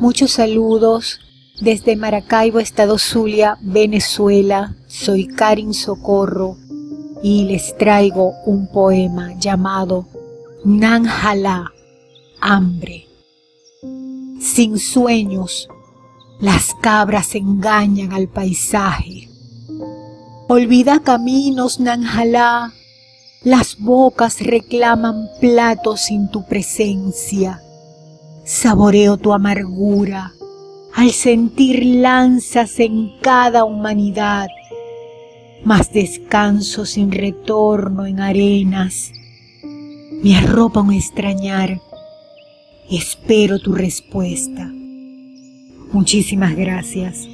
Muchos saludos desde Maracaibo, Estado Zulia, Venezuela. Soy Karin Socorro y les traigo un poema llamado Nanjala, hambre. Sin sueños, las cabras engañan al paisaje. Olvida caminos, Nanjalá, las bocas reclaman platos sin tu presencia. Saboreo tu amargura al sentir lanzas en cada humanidad, mas descanso sin retorno en arenas. Me arropa un extrañar, espero tu respuesta. Muchísimas gracias.